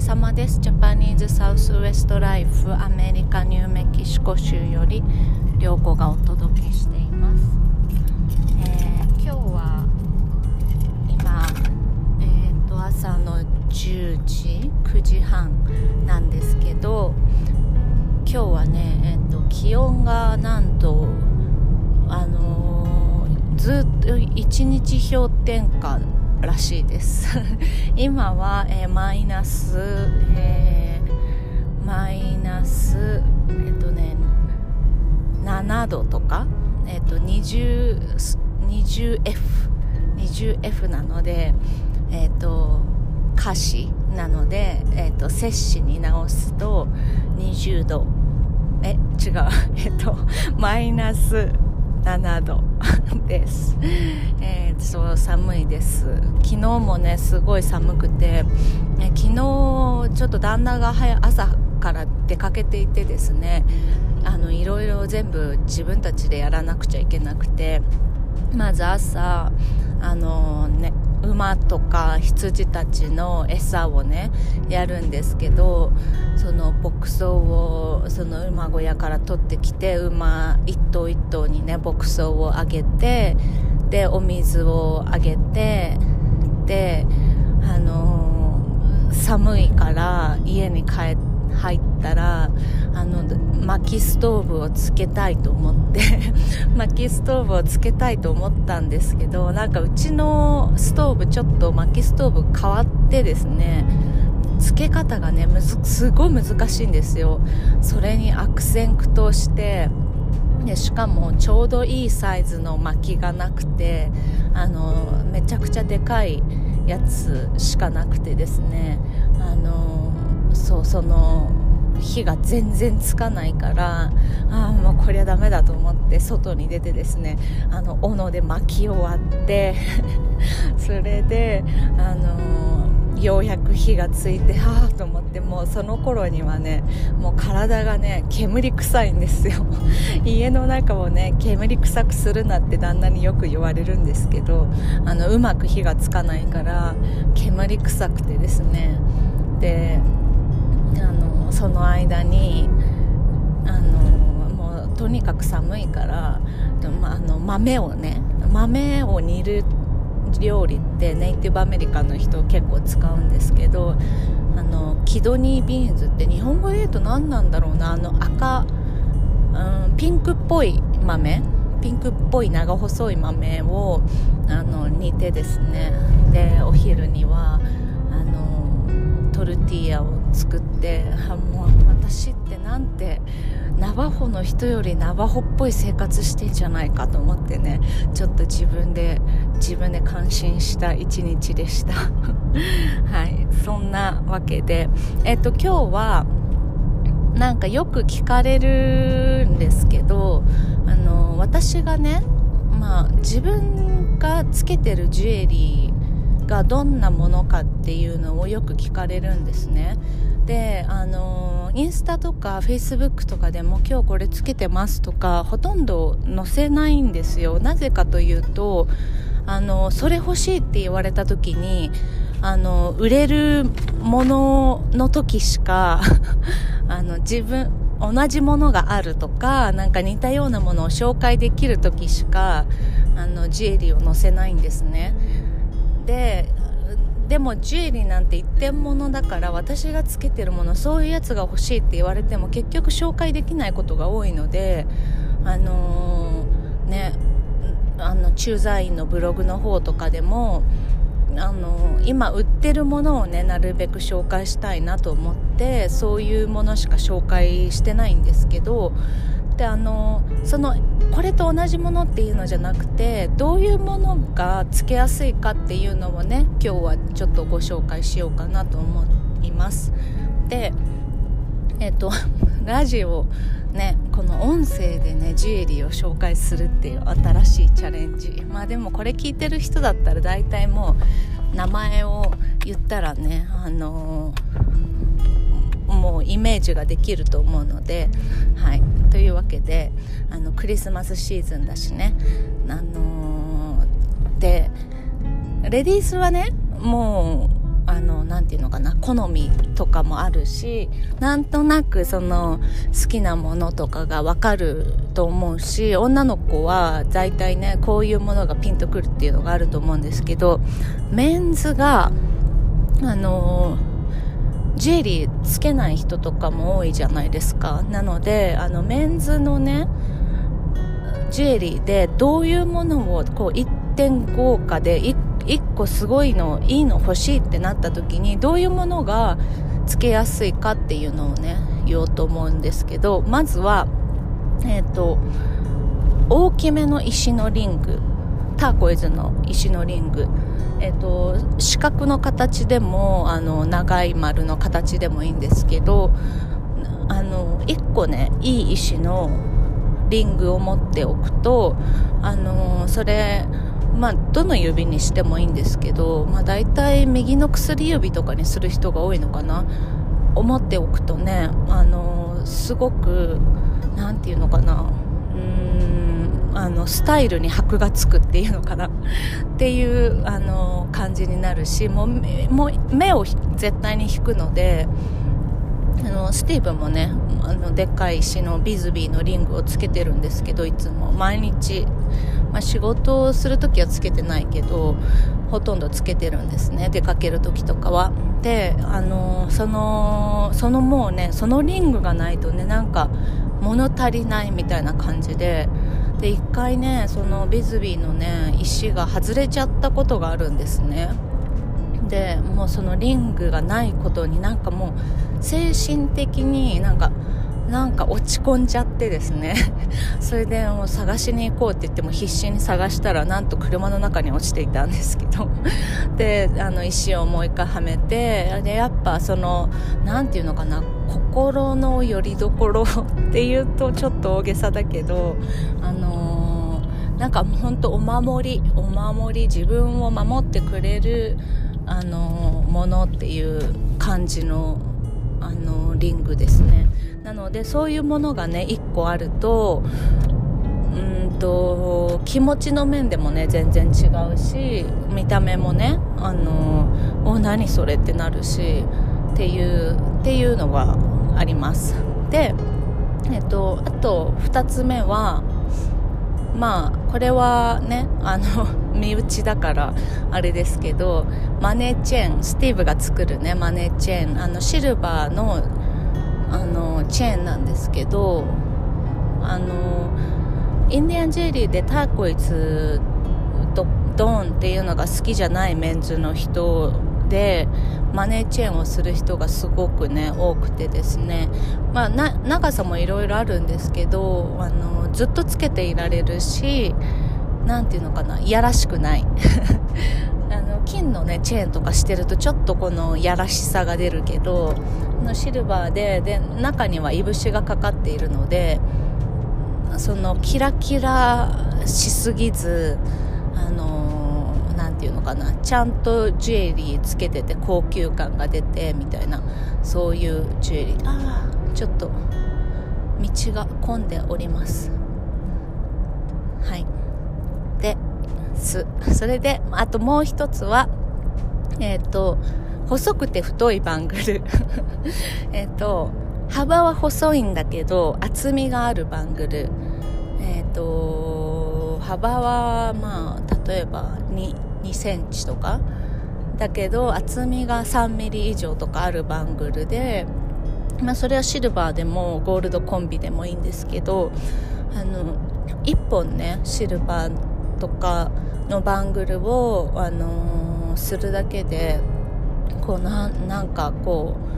れ様です。ジャパニーズサウスウエストライフアメリカニューメキシコ州より涼子がお届けしています、えー、今日は今、えーと、朝の10時9時半なんですけど今日はね、えーと、気温がなんとあのー、ずっと1日氷点下らしいです。今は、えー、マイナス、えー、マイナスえっ、とね7度とか、えっ、と 20, 20F 20F なのでえっ、と歌詞なので、えっと摂氏に直すと20度。え違う。えっとマイナス7度 です、えー、そう寒いです。昨日もねすごい寒くて、ね、昨日ちょっと旦那が朝から出かけていてですねあのいろいろ全部自分たちでやらなくちゃいけなくてまず朝あのね馬とか羊たちの餌をねやるんですけどその牧草をその馬小屋から取ってきて馬一頭一頭にね牧草をあげてでお水をあげてであのー、寒いから家に帰って入ったらあの薪ストーブをつけたいと思って 薪ストーブをつけたいと思ったんですけどなんかうちのストーブちょっと薪ストーブ変わってですねつけ方がねむずすごい難しいんですよ。それに悪戦苦闘してでしかもちょうどいいサイズの薪がなくてあのめちゃくちゃでかいやつしかなくてですねあのそうその火が全然つかないからああもうこりゃダメだと思って外に出てですねあの斧で薪を割って それであのー、ようやく火がついてはあと思ってもうその頃にはねもう体がね煙臭いんですよ。家の中をね煙臭くするなって旦那によく言われるんですけどあのうまく火がつかないから煙臭くてですね。であのその間にあのもうとにかく寒いからでもまあの豆をね豆を煮る料理ってネイティブアメリカの人結構使うんですけどあのキドニービーンズって日本語で言うと何なんだろうなあの赤、うん、ピンクっぽい豆ピンクっぽい長細い豆をあの煮てですね。でお昼にはあのトルティーヤを作ってあもう私ってなんてナバホの人よりナバホっぽい生活してんじゃないかと思ってね。ちょっと自分で自分で感心した一日でした。はい。そんなわけで。えっと今日はなんかよく聞かれるんですけどあの私がねまあ自分がつけてるジュエリーがどんなものかっていうのをよく聞かれるんですね。であのインスタとかフェイスブックとかでも今日これつけてますとかほとんど載せないんですよ。なぜかというとあのそれ欲しいって言われた時にあの売れるものの時しか あの自分同じものがあるとかなんか似たようなものを紹介できる時しかあのジュエリーを載せないんですね。ででもジュエリーなんて一点物だから私がつけてるものそういうやつが欲しいって言われても結局紹介できないことが多いのであのー、ねあの駐在員のブログの方とかでもあの今売ってるものをねなるべく紹介したいなと思ってそういうものしか紹介してないんですけどであのそのこれと同じものっていうのじゃなくてどういうものがつけやすいかっていうのをね今日はちょっとご紹介しようかなと思います。でえっ、と ラジオねこの音声でねジュエリーを紹介するっていう新しいチャレンジ。まあでもこれ聞いてる人だったら大体もう名前を言ったらねあのー、もうイメージができると思うのではい。というわけであのクリスマスシーズンだしね。あのー、でレディースはねもうあのなていうのかな好みとかもあるしなんとなくその好きなものとかが分かると思うし女の子は大体ねこういうものがピンとくるっていうのがあると思うんですけどメンズがあのジュエリーつけない人とかも多いじゃないですか。なのであのメンズのねジュエリーでどういうものをこう1.5かで1個すごいのいいの欲しいってなった時にどういうものがつけやすいかっていうのをね言おうと思うんですけどまずはえっ、ー、と大きめの石のリング。ターコイズの石のリング。え、ー、と四角の形でもあの長い丸の形でもいいんですけどあの1個ねいい石のリングを持っておくとあのそれまあ、どの指にしてもいいんですけど、まあ、大体右の薬指とかにする人が多いのかな。思っておくとねあのすごく何て言うのかな。あのスタイルに箔がつくっていうのかな。っていうあの感じになるしもう目を絶対に引くのであのスティーブもねあのでっかい石のビズビーのリングをつけてるんですけどいつも。毎日まあ、仕事をする時はつけてないけどほとんどつけてるんですね。出かける時とかは。であのそのそのもうねそのリングがないとねなんか物足りないみたいな感じでで一回ねそのビズビーのね石が外れちゃったことがあるんですね。でもうそのリングがないことになんかもう精神的になんかなんか落ち込んじゃってですね。それでもう探しに行こうって言っても必死に探したらなんと車の中に落ちていたんですけど。であの石をもう一回はめてでやっぱその何て言うのかな心の拠り所っていうとちょっと大げさだけどあの、なんか本当お守りお守り自分を守ってくれるあの、ものっていう感じのあのリングですね。なのでそういうものがね1個あるとうんと気持ちの面でもね全然違うし見た目もねあのお何それってなるしっていうっていうのがあります。でえっとあと2つ目はまあこれはねあの 身内だからあれですけどマネーチェーンスティーブが作るねマネーチェーンあのシルバーのあのチェーンなんですけどあのインディアンジュエリーでターコイズドーンっていうのが好きじゃないメンズの人でマネーチェーンをする人がすごくね多くてですね、まあ、長さもいろいろあるんですけどあのずっとつけていられるし何ていうのかないやらしくない。あの金のねチェーンとかしてるとちょっとこのやらしさが出るけどのシルバーでで中にはいぶしがかかっているのでそのキラキラしすぎずあのかな。ちゃんとジュエリーつけてて高級感が出てみたいな。そういうジュエリー。ああちょっと道が混んでおります。はい。です。それであともう一つはえっ、ー、と細くて太いバングル。えっと幅は細いんだけど厚みがあるバングル。えっ、ー、と幅はまあ例えば 2, 2センチとか。だけど厚みが3ミリ以上とかあるバングルでまあそれはシルバーでもゴールドコンビでもいいんですけどあの1本ねシルバーとかのバングルを、あのー、するだけでこうななんかこう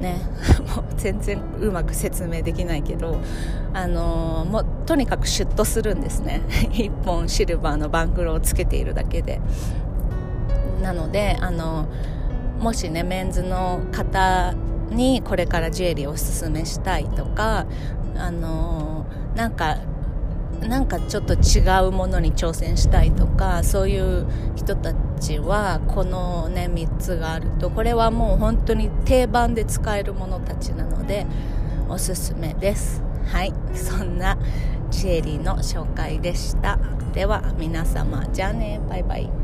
ね。もう全然うまく説明できないけどあのー、もうとにかくシュッとするんですね。1本シルバーのバングルをつけているだけで。なのであのもしねメンズの方にこれからジュエリーをおすすめしたいとかあのなんかなんかちょっと違うものに挑戦したいとかそういう人たちはこのね3つがあるとこれはもう本当に定番で使えるものたちなのでおすすめです。はい。そんなチェリーの紹介でした。では皆様じゃあね。バイバイ。